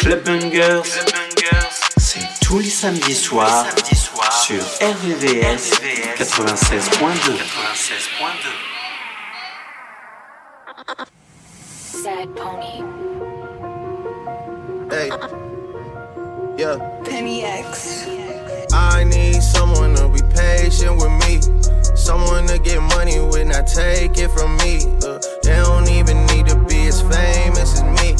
Club Bangers, c'est tous les samedis soirs sur RVVS 96.2. Sad pony. Hey, yeah. Penny X. I need someone to be patient with me. Someone to get money with, not take it from me. Uh, they don't even need to be as famous as me.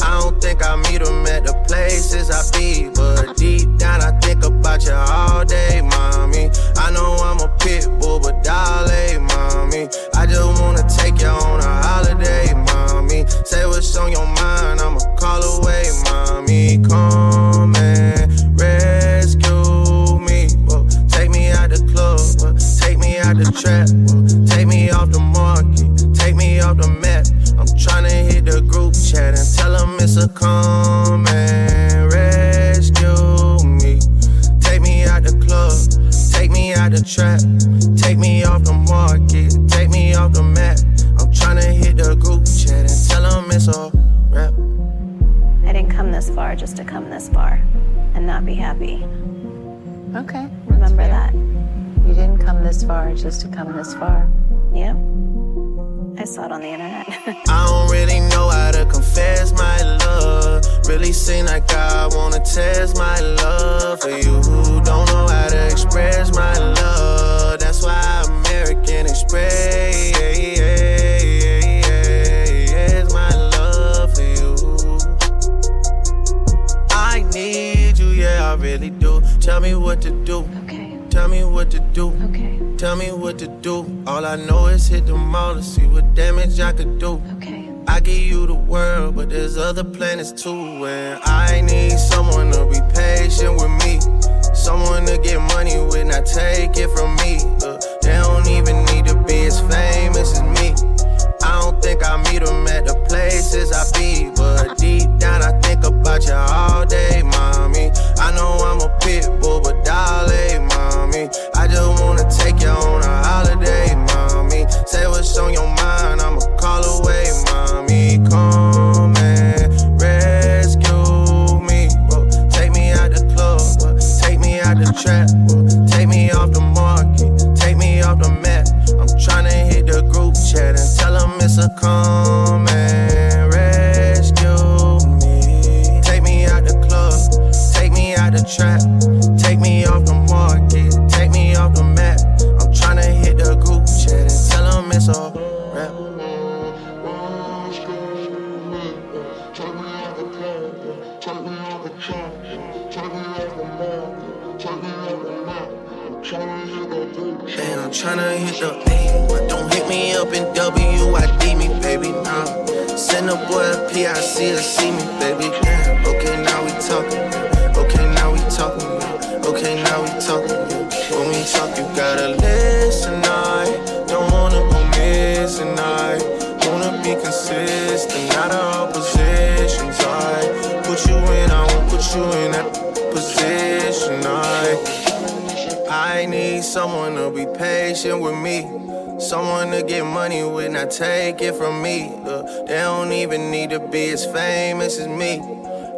I don't think I meet them at the places I be. But deep down, I think about you all day, mommy. I know I'm a pit bull, but dolly, mommy. I just wanna take you on a holiday, mommy. Say what's on your mind, I'ma call away, mommy. Come and rescue me. Whoa. Take me out the club, whoa. take me out the trap, whoa. take me off the market, take me off the map. I'm tryna hit the group chat and tell them it's a come and rescue me. Take me out the club, take me out the trap, take me off the market, take me off the map. I'm tryna hit the group chat and tell them it's a rap. I didn't come this far just to come this far and not be happy. Okay. Remember fair. that. You didn't come this far just to come this far. Yep. I saw it on the internet. I don't really to confess my love. Really seem like I wanna test my love for you. Don't know how to express my love. That's why American Express my love for you. I need you, yeah, I really do. Tell me what to do. okay. Tell me what to do. Okay. Tell me what to do. All I know is hit the mall to see what damage I could do. Okay. I give you the world, but there's other planets too. And I need someone to be patient with me. Someone to get money with, not take it from me. They don't even need to be as famous as me. I don't think I meet them at the places I be. But deep down, I think about you all day, mommy. I know I'm a pit bull, but dolly, mommy. I just wanna take you on a holiday, mommy. Say what's on your mind, I'ma call away, mommy. Rescue me. Take me out the club, take me out the trap, take me off the market, take me off the map. I'm tryna hit the group chat and tell them it's a come and rescue me. Take me out the club, take me out the trap, A boy a PIC to see me, baby. Damn, okay, now we talking. Okay, now we talking. Okay, now we talking. When we talk, you gotta listen, I don't wanna go missing, I wanna be consistent, not all positions, I put you in, I won't put you in that position, I I need someone to be patient with me. Someone to get money with, not take it from me. Uh, they don't even need to be as famous as me.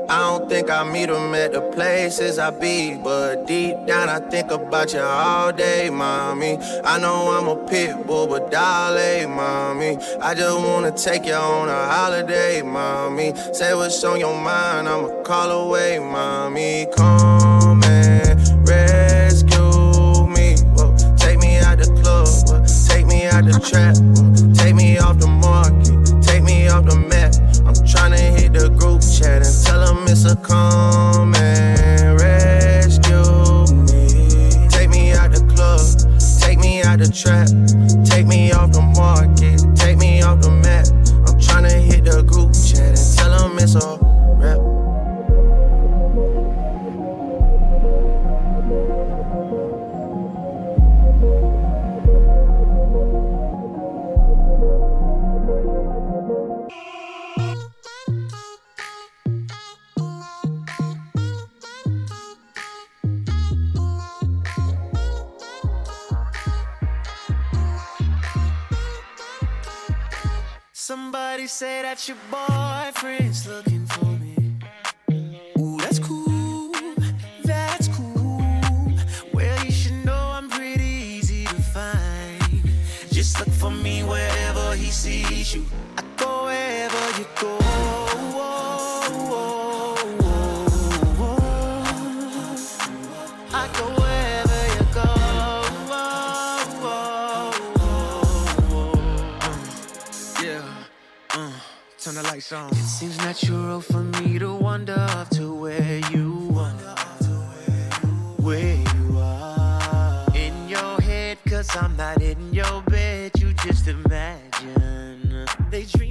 I don't think I meet them at the places I be. But deep down, I think about you all day, mommy. I know I'm a pit bull, but dolly, mommy. I just wanna take you on a holiday, mommy. Say what's on your mind, I'ma call away, mommy. Come out the trap, take me off the market, take me off the map. I'm tryna hit the group chat and tell them it's a come and rescue me. Take me out the club, take me out the trap, take me off the market, that your boyfriend's looking for me. Ooh, that's cool. That's cool. Well, you should know I'm pretty easy to find. Just look for me wherever he sees you. I go wherever you go. I go the lights on. It seems natural for me to wander up to where you are. Where you are. In your head, cause I'm not in your bed. You just imagine. They dreaming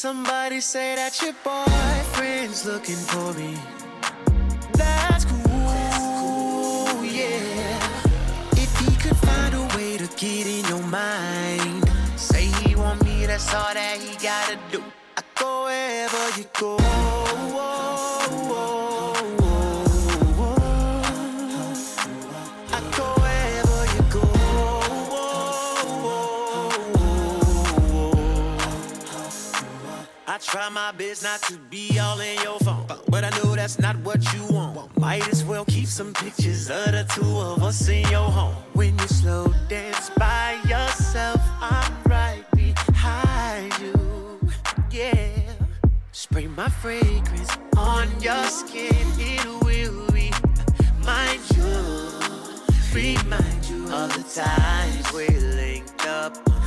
Somebody say that your boyfriend's looking for me. That's cool, yeah. If he could find a way to get in your mind, say he want me, that's all that he gotta do. I go wherever you go. Try my best not to be all in your phone, but I know that's not what you want. Might as well keep some pictures of the two of us in your home. When you slow dance by yourself, I'm right behind you. Yeah, spray my fragrance on your skin. It will remind you, remind you of the times we linked up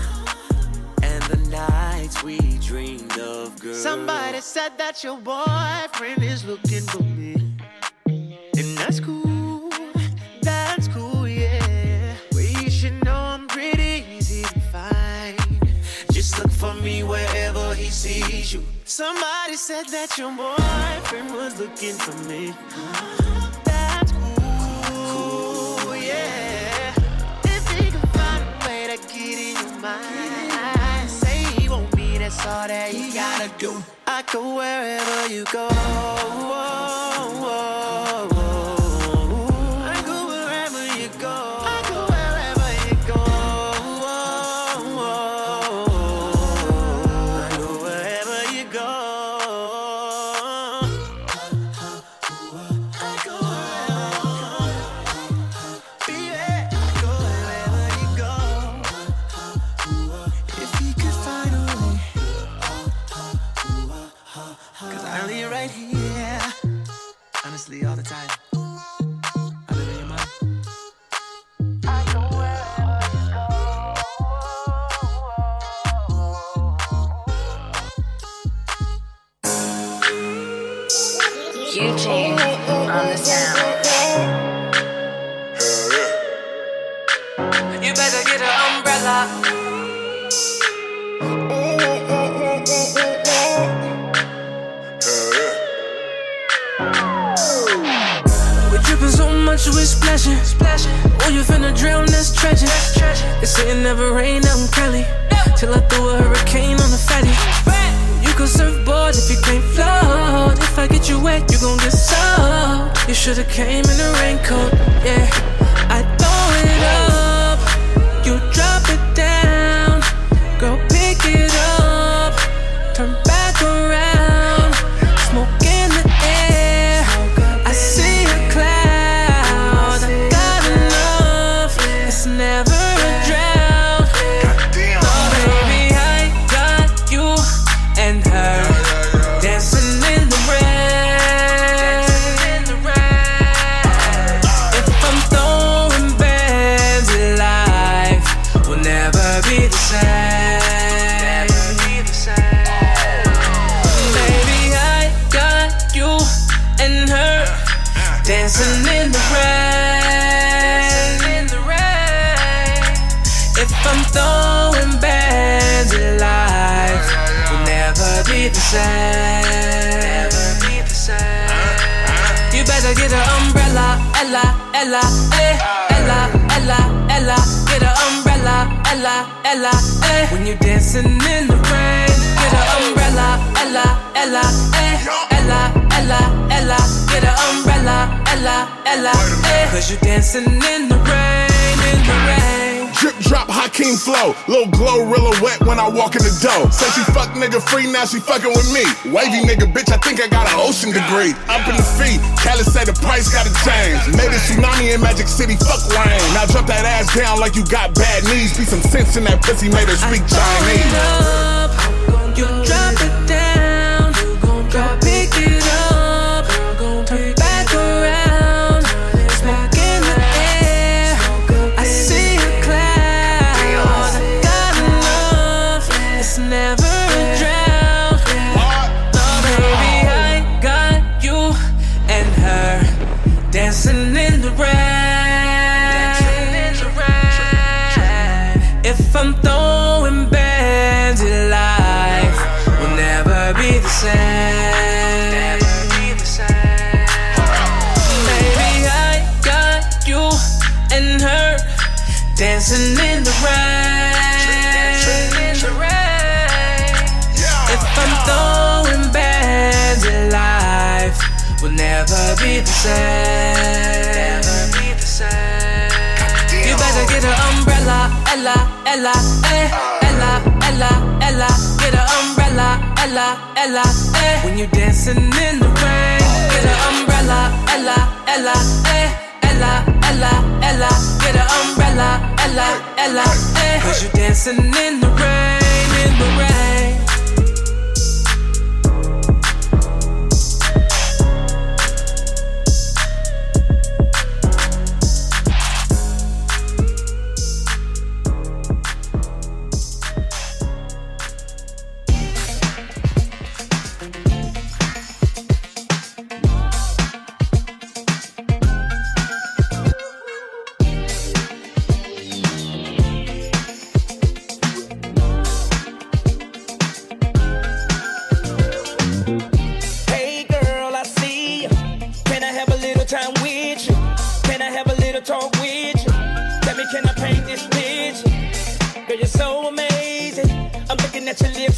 nights we dreamed of, girl. Somebody said that your boyfriend is looking for me. And that's cool, that's cool, yeah. Well, you should know I'm pretty easy to find. Just look for me wherever he sees you. Somebody said that your boyfriend was looking for me. That's cool, yeah. If he can find a way to get in your mind, that's all that you gotta do. I go wherever you go. Tragic. They say it never rain out in Cali. Till I throw a hurricane on the fatty. You can surfboard if you can't float. If I get you wet, you gon' get soaked. You should've came in a raincoat, yeah. I throw it up, Ella, eh, Ella, Ella, Ella. Get an umbrella, Ella, Ella, eh. When you dancing in the rain, get an umbrella, Ella, Ella, eh, Ella, Ella, Ella. Get an umbrella, Ella, Ella, eh. Cause you dancing in the rain, in the rain. Drop Hakeem flow. Little glow rilla wet when I walk in the door. Say she fuck nigga free, now she fucking with me. Wavy nigga, bitch, I think I got an ocean degree. Up in the feet, Cali say the price gotta change. Made a tsunami in Magic City, fuck rain. Now drop that ass down like you got bad knees. Be some sense in that pussy, made her speak Chinese. You drop never be the same. You better get an umbrella, Ella, Ella, eh, Ella, Ella, Ella. Get an umbrella, Ella, Ella, eh. When you're dancing in the rain, get an umbrella, Ella, Ella, eh, Ella, Ella, Ella. Get an umbrella, Ella, Ella, eh. Cause you dancing in the rain, in the rain.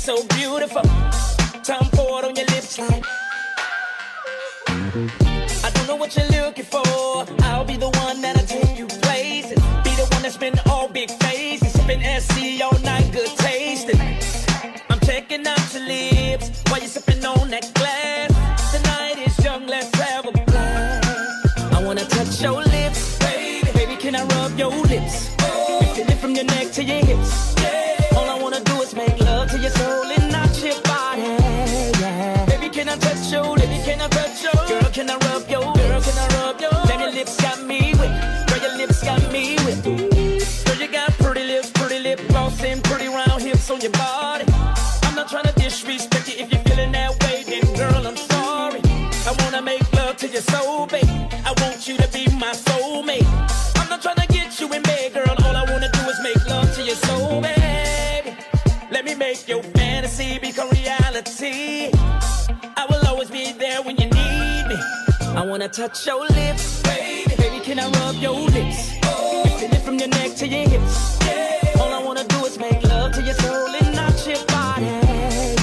So beautiful. Tom Ford on your lips, like. I don't know what you're looking for. I'll be the one that'll take you places. Be the one that's been all big faces. Sipping SC all night, good tasting. I'm checking out your lips while you're sipping on that glass. Tonight is young, let's have a blast. I wanna touch your lips, baby. Baby, can I rub your lips? Feel it from your neck to your hips. Touch your lips, baby. Baby, can I rub your lips? You feel it from your neck to your hips. All I wanna do is make love to your soul and not your body.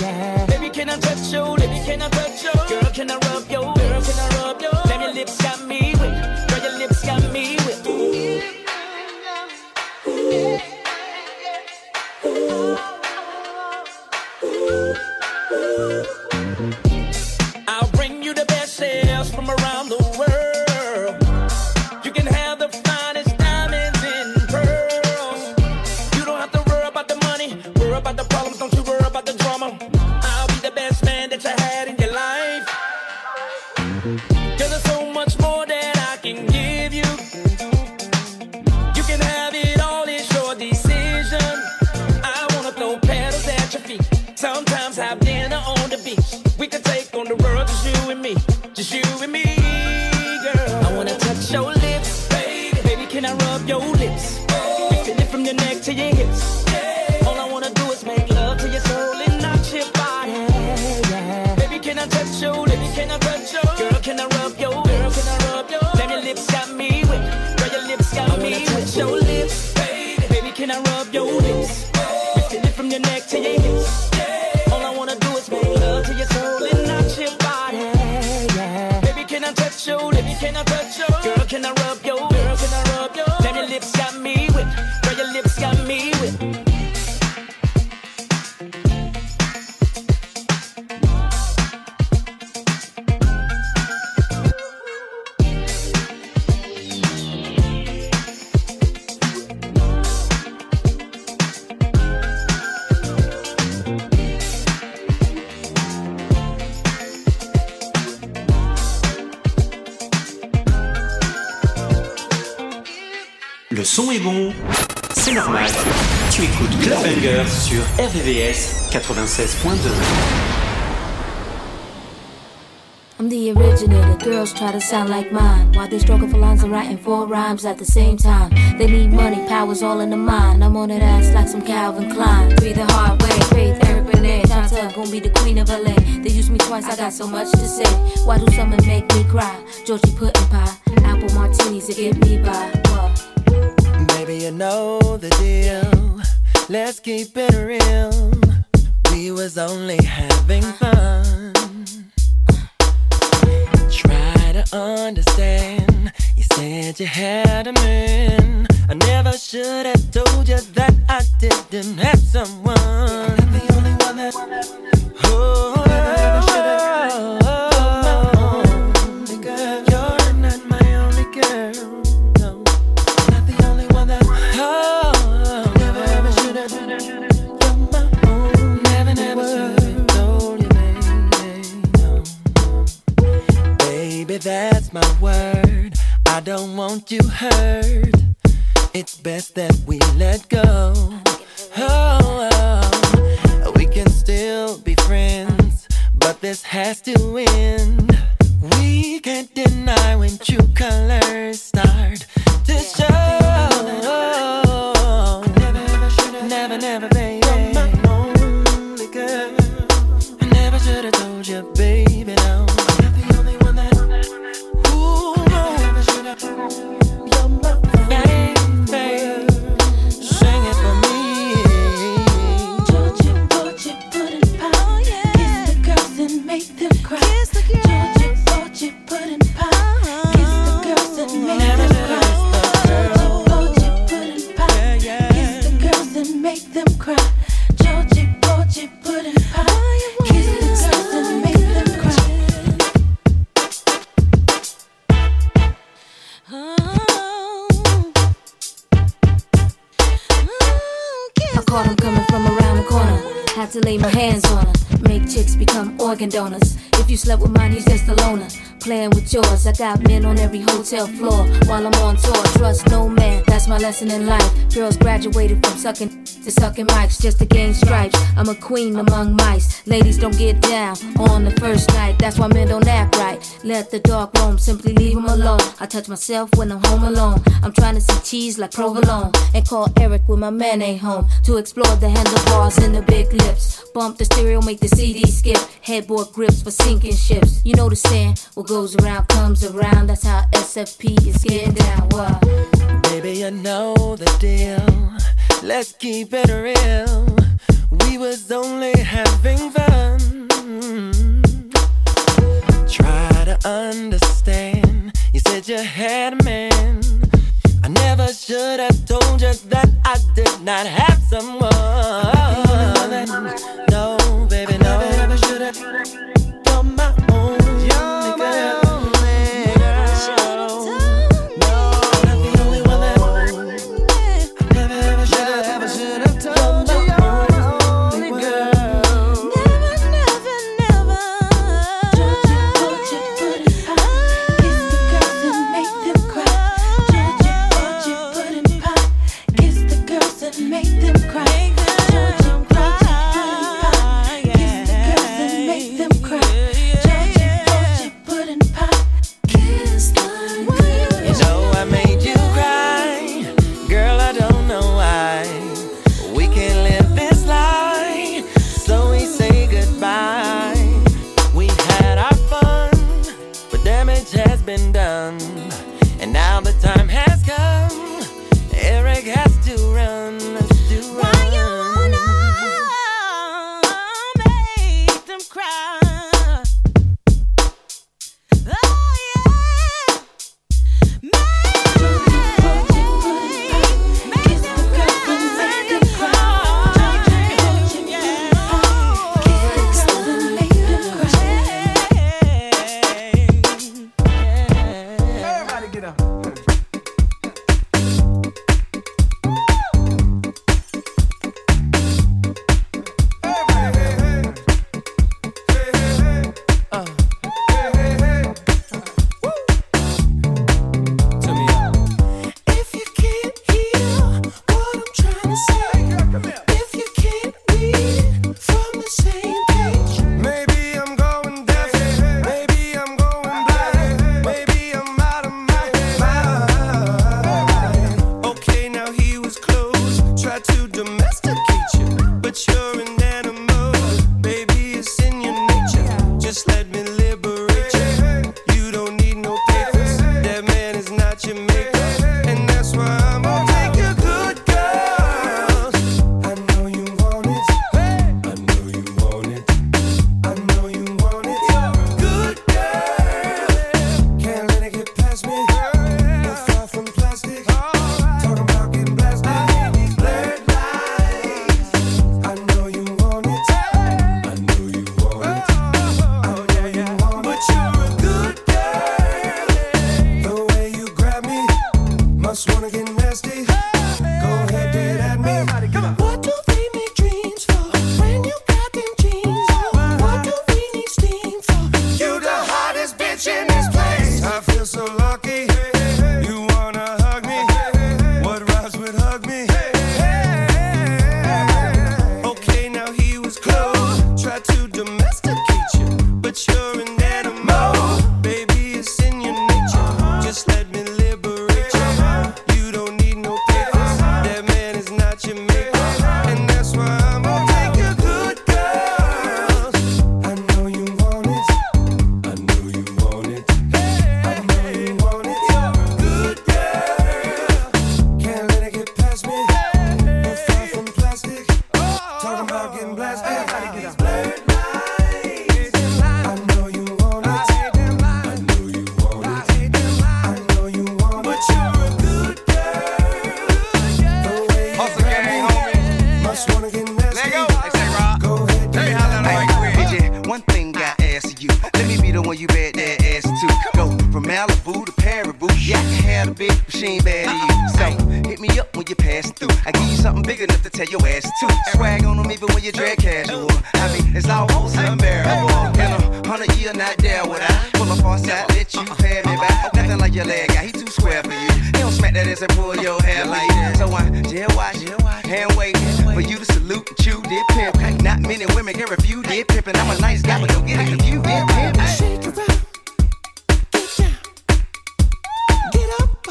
Yeah. Baby, can I touch you? Baby, can I touch you? Girl, can I rub your? Girls try to sound like mine. While they struggle for lines and writing four rhymes at the same time. They need money, power's all in the mind. I'm on that ass like some Calvin Klein. Be the hard way, Faith, Eric Benet. Chantel gon' be the queen of LA. They used me twice, I got so much to say. Why do some make me cry? Georgie pudding pie, apple martinis to get me by. Baby, you know the deal. Let's keep it real. We was only having fun. Try to understand. You said you had a man. I never should have told you that I didn't have someone. I'm the only one that. Oh, You're my word. I don't want you hurt. It's best that we let go. Oh, oh. we can still be friends, but this has to end. We can't deny when true colors start to show. Never, never, baby. Make them cry. Georgia, Georgia, pudding pie. Kiss the girls and make them cry. I caught him coming from around the corner. Had to lay my hands on her. Make chicks become organ donors. If you slept with mine, he's just a loner. Playing with yours, I got men on every hotel floor. While I'm on tour, trust no man. That's my lesson in life. Girls graduated from sucking to sucking mics just to gain stripes. I'm a queen among mice. Ladies don't get down on the first night. That's why men don't act right. Let the dog roam, simply leave him alone. I touch myself when I'm home alone. I'm trying to see cheese like provolone. And call Eric when my man ain't home. To explore the handlebars and the big lips. Bump the stereo, make the CD skip. Headboard grips for sinking ships. You know the saying, what goes around comes around. That's how SFP is getting down. What? Baby, you know the deal. Let's keep it real. We was only having fun. Try to understand. You said you had a man. I never should have told you that I did not have someone. No, baby, no. I Never should have. You're my only girl. not with I. Pull a far let you uh-uh. pay me back. Nothing like your leg guy, he too square for you. He don't smack that ass and pull your hair like that. So I jail watch, hand wait for you to salute and chew did pimp. Not many women can refuse did pimpin'. I'm a nice guy, but don't get it confused did pimp. Shake it up.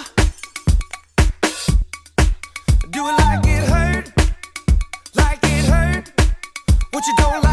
Do it like it hurt, like it hurt. What you don't like?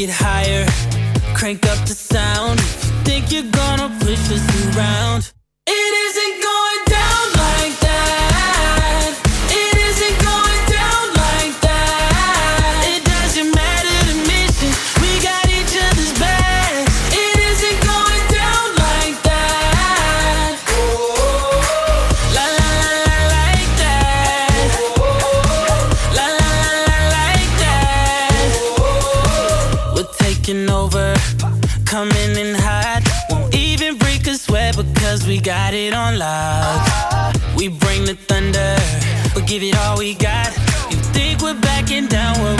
Get it higher. Crank up the sound. If you think you're gonna push us around. Down,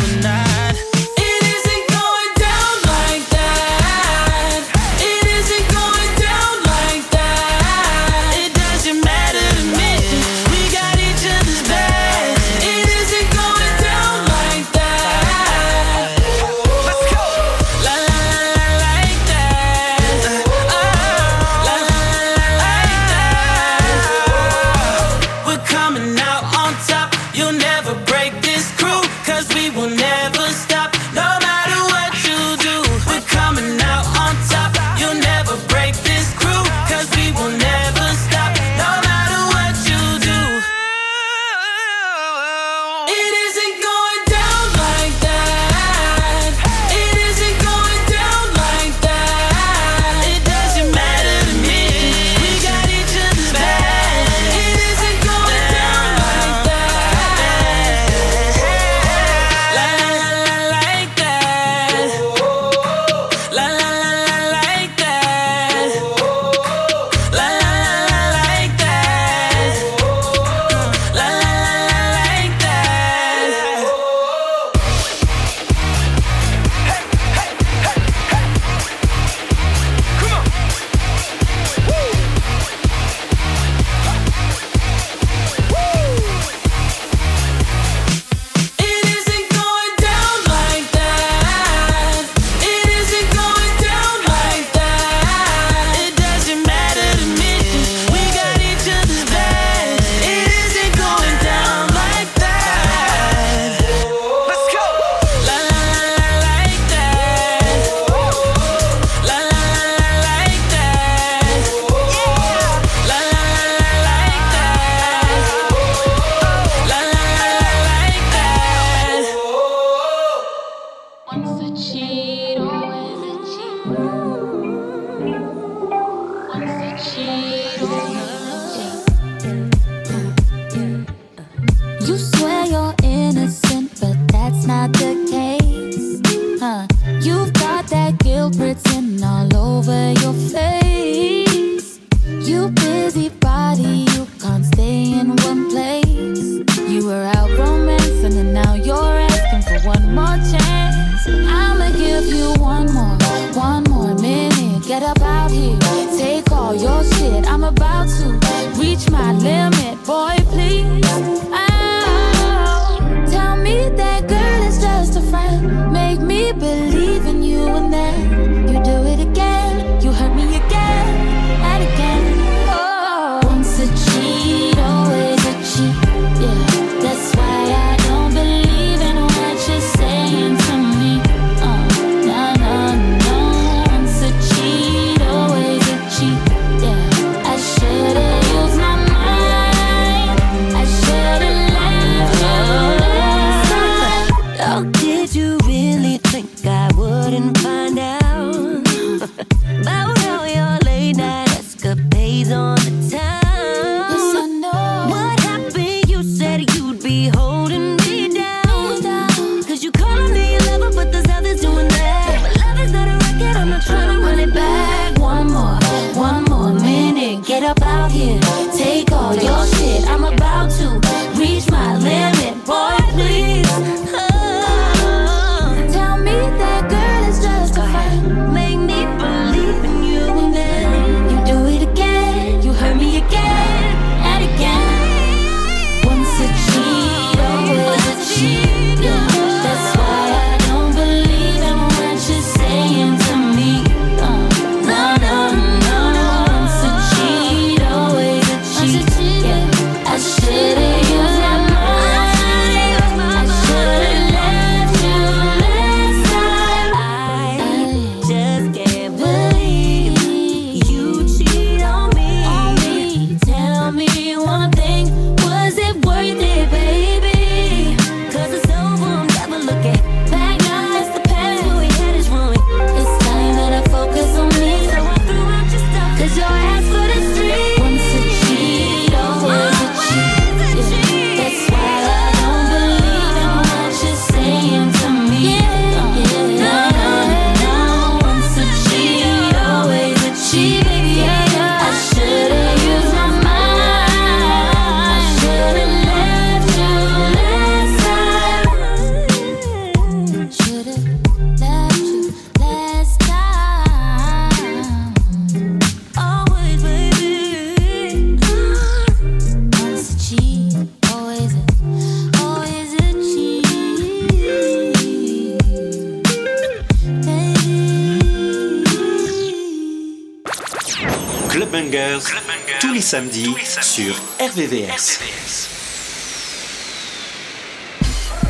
samedis, sur RVVS.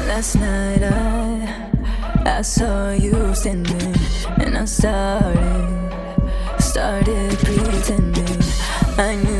Last night I, I saw you standing and I started, started pretending I knew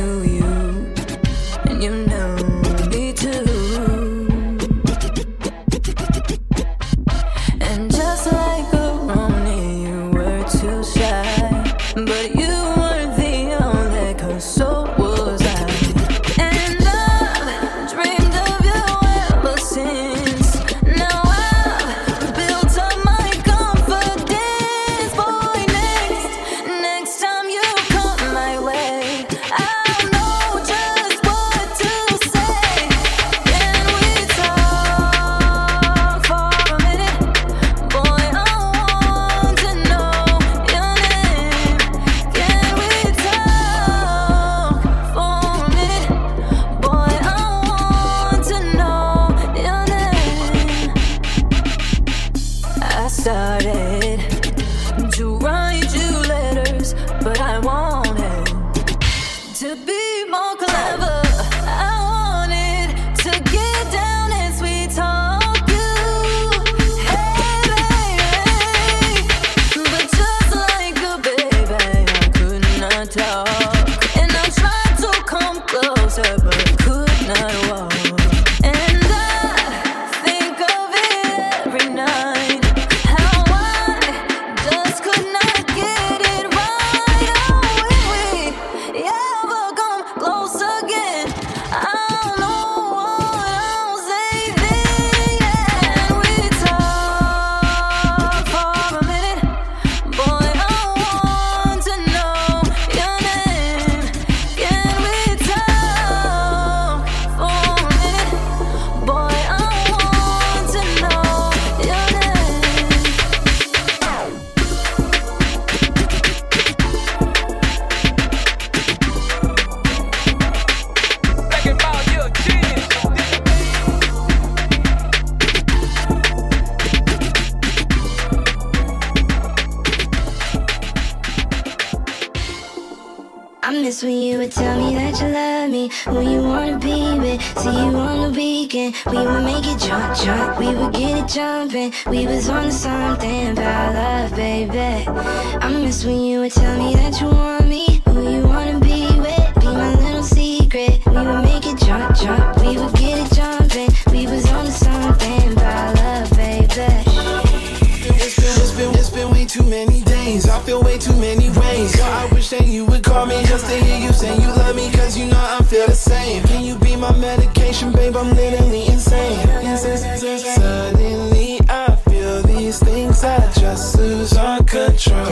feel way too many ways. I wish that you would call me just to hear you say you love me, cause you know I feel the same. Can you be my medication, babe? I'm literally insane. Suddenly I feel these things, I just lose all control.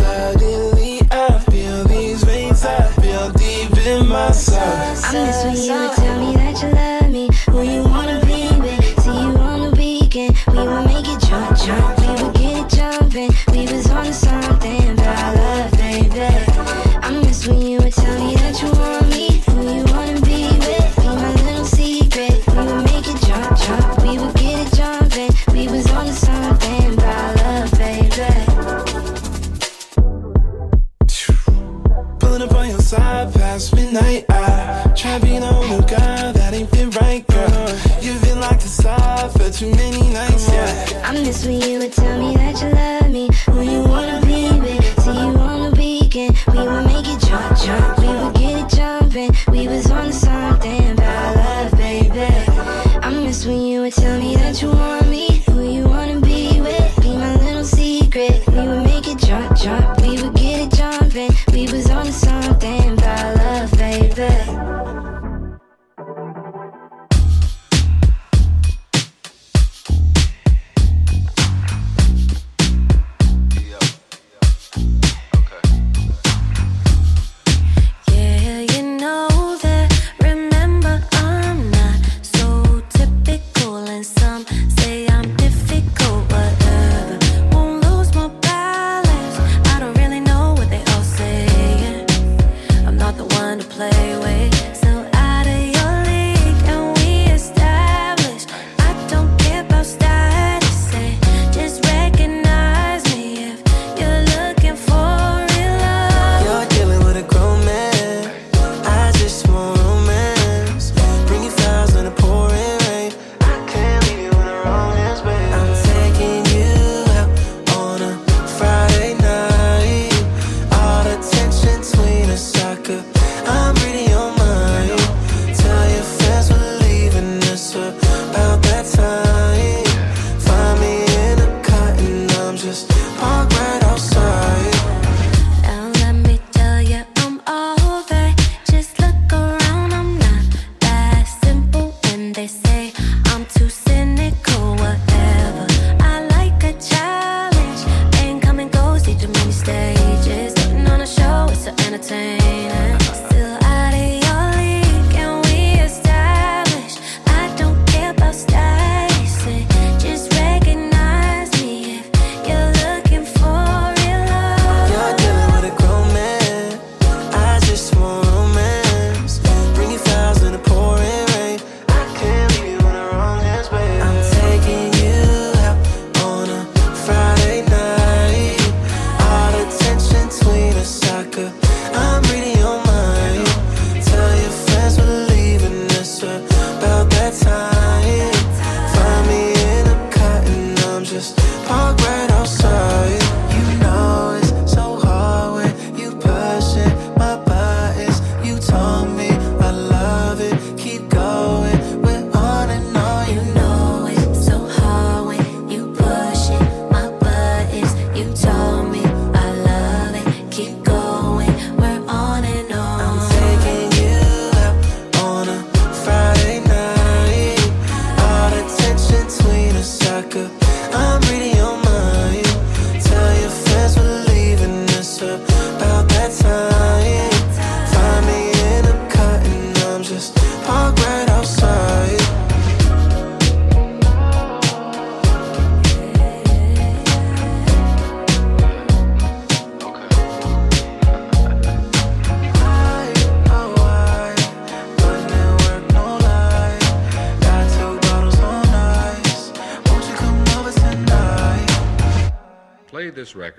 Suddenly I feel these veins, I feel deep in my soul. I miss when you would tell me that you love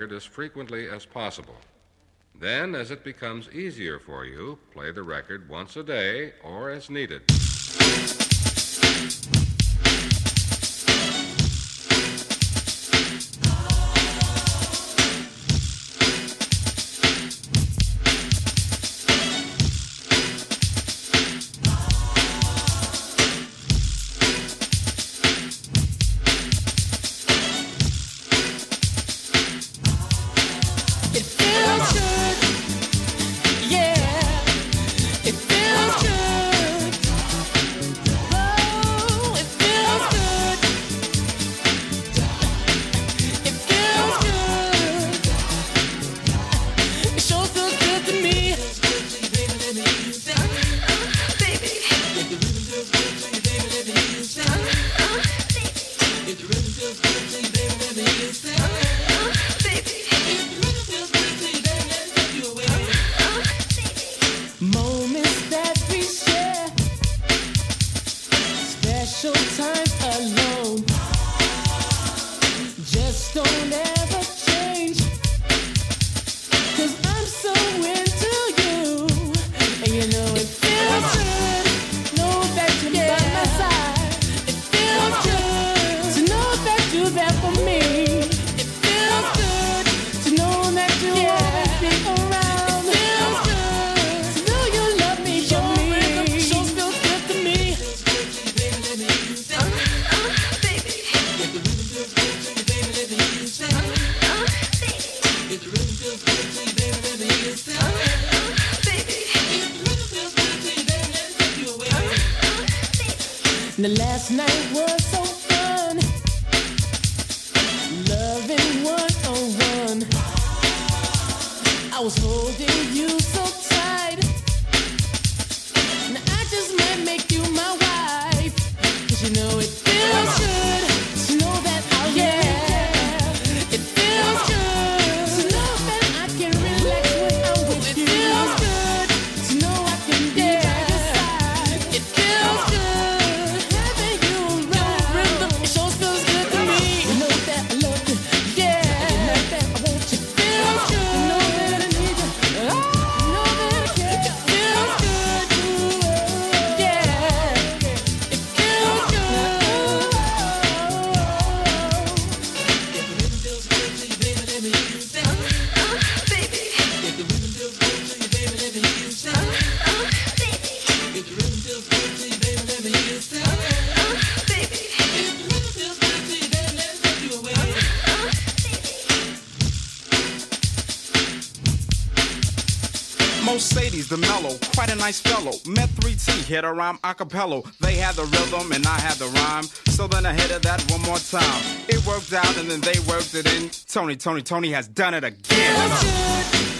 record as frequently as possible. Then, as it becomes easier for you, play the record once a day or as needed. 3T, hit a rhyme a cappella. They had the rhythm and I had the rhyme. So then I hit it that one more time. It worked out and then they worked it in. Tony, Tony, Tony has done it again.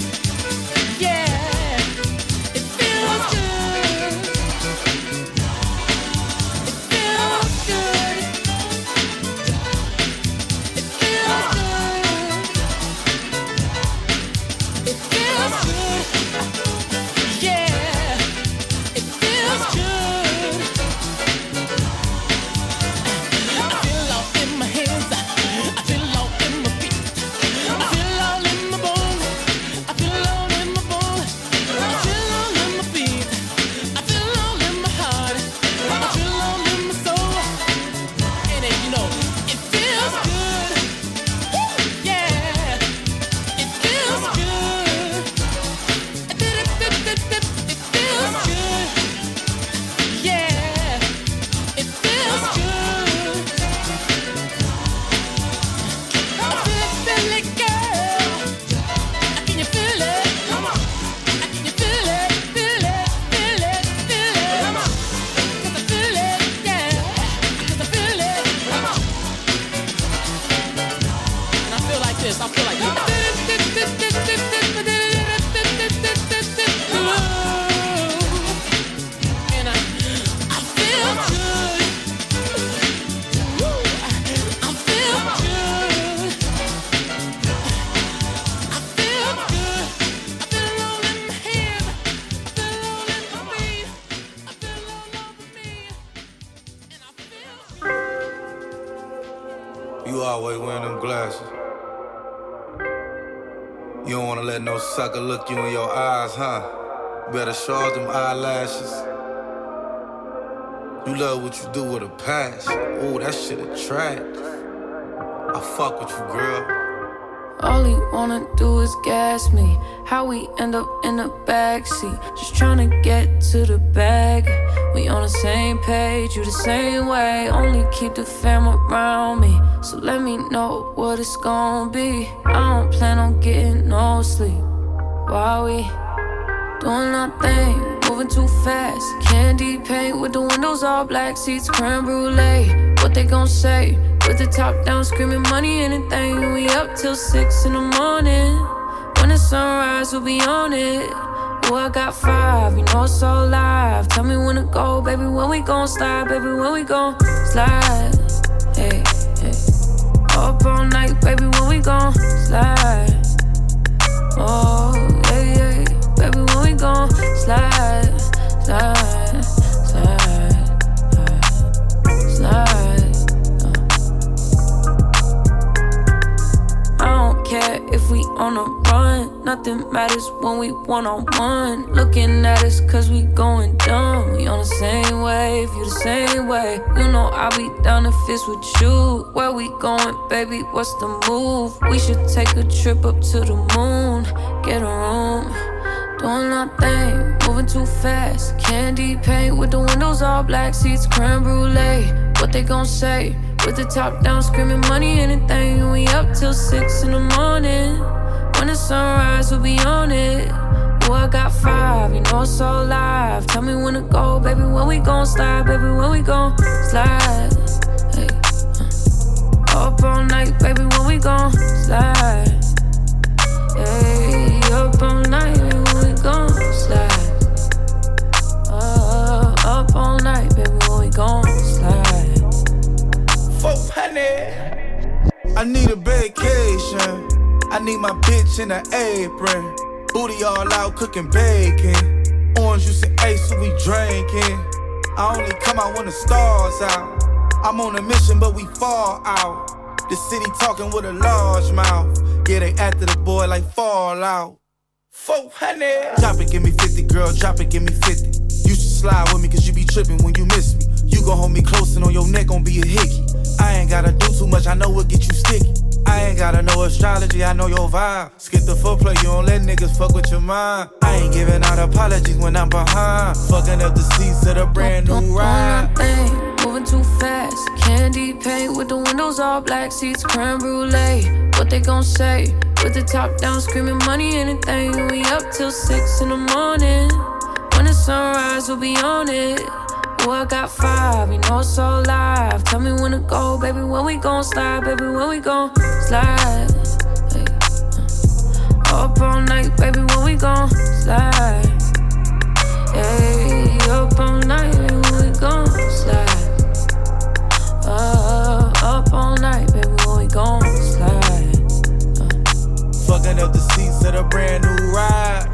Look you in your eyes, huh? Better charge them eyelashes. You love what you do with a passion. Ooh, that shit attract. I fuck with you, girl. All he wanna do is gas me. How we end up in the backseat. Just tryna get to the bag. We on the same page, you the same way. Only keep the fam around me. So let me know what it's gonna be. I don't plan on getting no sleep. While we doing our thing, moving too fast. Candy paint with the windows all black, seats creme brulee. What they gon' say? With the top down, screaming money, anything. We up till six in the morning. When the sunrise, we'll be on it. Oh, I got five, you know it's all live. Tell me when to go, baby. When we gon' slide, baby. When we gon' slide. Hey, hey. Up all night, baby. When we gon' slide. Oh. Gon' slide, slide, slide, slide. I don't care if we on a run. Nothing matters when we one on one. Looking at us cause we going dumb. We on the same wave, you the same way. You know I'll be down if it's with you. Where we going, baby? What's the move? We should take a trip up to the moon. Get a room. Doing our thing, moving too fast. Candy paint with the windows all black, seats creme brulee. What they gon' say? With the top down, screaming money, anything. We up till six in the morning. When the sunrise, we'll be on it. Oh, I got five, you know it's all live. Tell me when to go, baby. When we gon' slide, baby. When we gon' slide. Hey, uh. Up all night, baby. When we gon' slide. 400. I need a vacation. I need my bitch in an apron. Booty all out cooking bacon. Orange juice and ace, so we drinking. I only come out when the stars out. I'm on a mission, but we fall out. The city talking with a large mouth. Yeah, they after the boy like Fallout. 400. Drop it, give me 50, girl. Drop it, give me 50. You should slide with me, cause you be tripping when you miss me. You gon' hold me close and on your neck gon' be a hickey. I ain't gotta do too much, I know what get you sticky. I ain't gotta know astrology, I know your vibe. Skip the foreplay, you don't let niggas fuck with your mind. I ain't giving out apologies when I'm behind. Fucking up the seats of the brand new ride. Moving too fast, candy paint with the windows all black, seats creme brulee. What they gon' say? With the top down, screaming money, anything. We up till six in the morning. When the sunrise, we'll be on it know I got five, you know it's all live. Tell me when to go, baby, when we gon' slide, baby, when we gon' slide. Hey. Up all night, baby, when we gon' slide. Hey, up all night, baby, when we gon' slide. Uh, up all night, baby, when we gon' slide. Uh. Fucking up the seats of a brand new ride.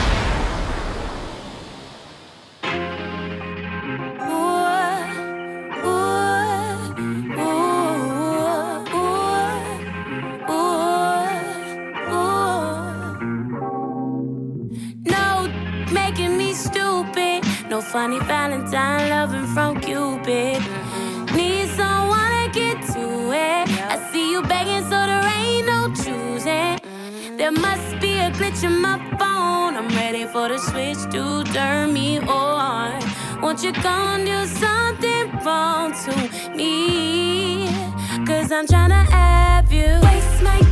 for the switch to turn me on. Won't you come do something wrong to me? Cause I'm trying to have you. Waste my time.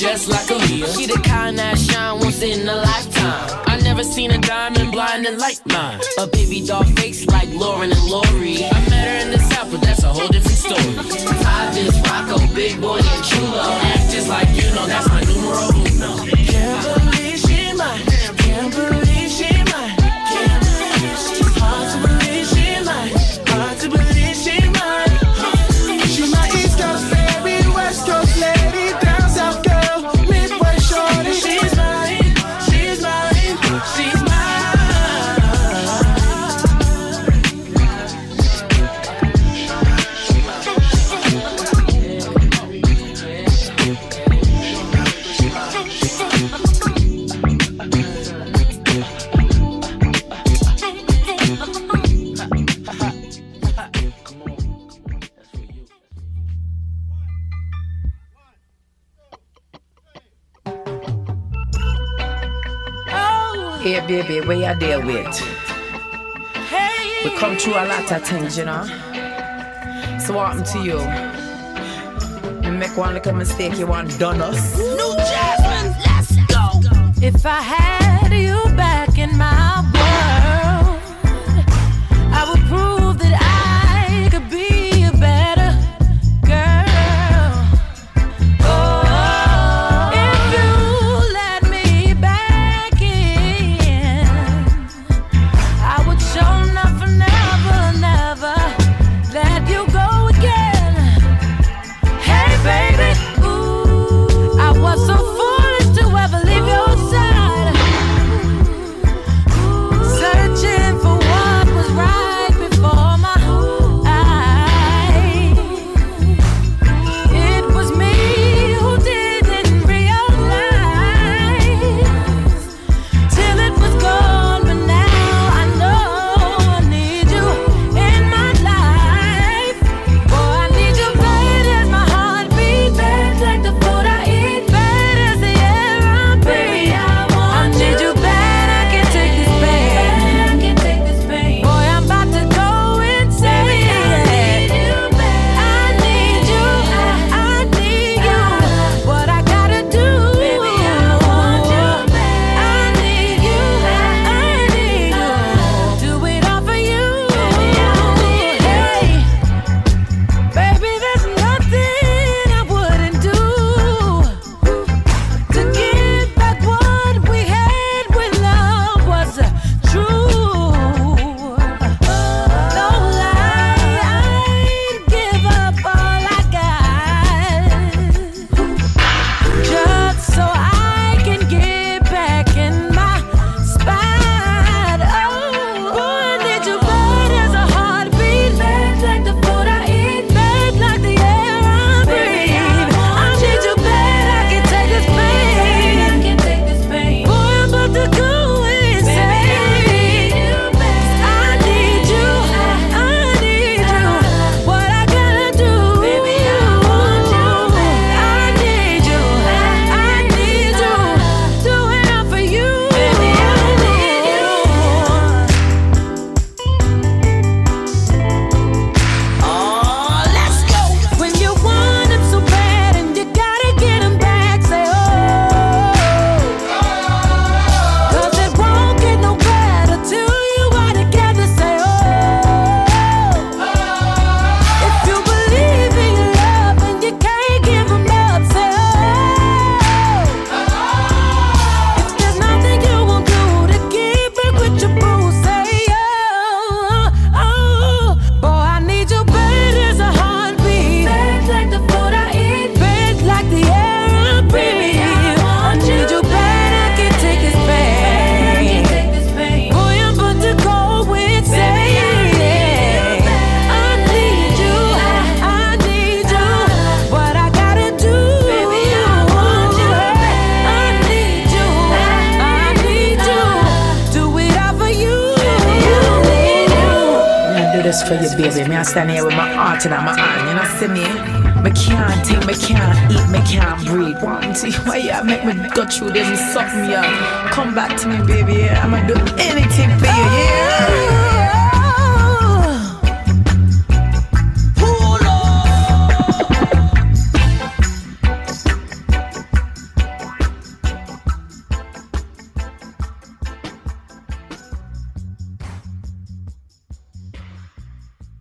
just like a real, She the kind that shine once in a lifetime. I never seen a diamond blinding like mine. A baby doll face like Lauren and Lori. I met her in the south, but that's a whole different story. I just rock a big boy and chulo. Act just like you know that's my numero uno. baby, where you deal with. Hey, we come through a lot of things, you know. So what happened to you? You make one little mistake, you want done us. New Jasmine, let's go. If I had you.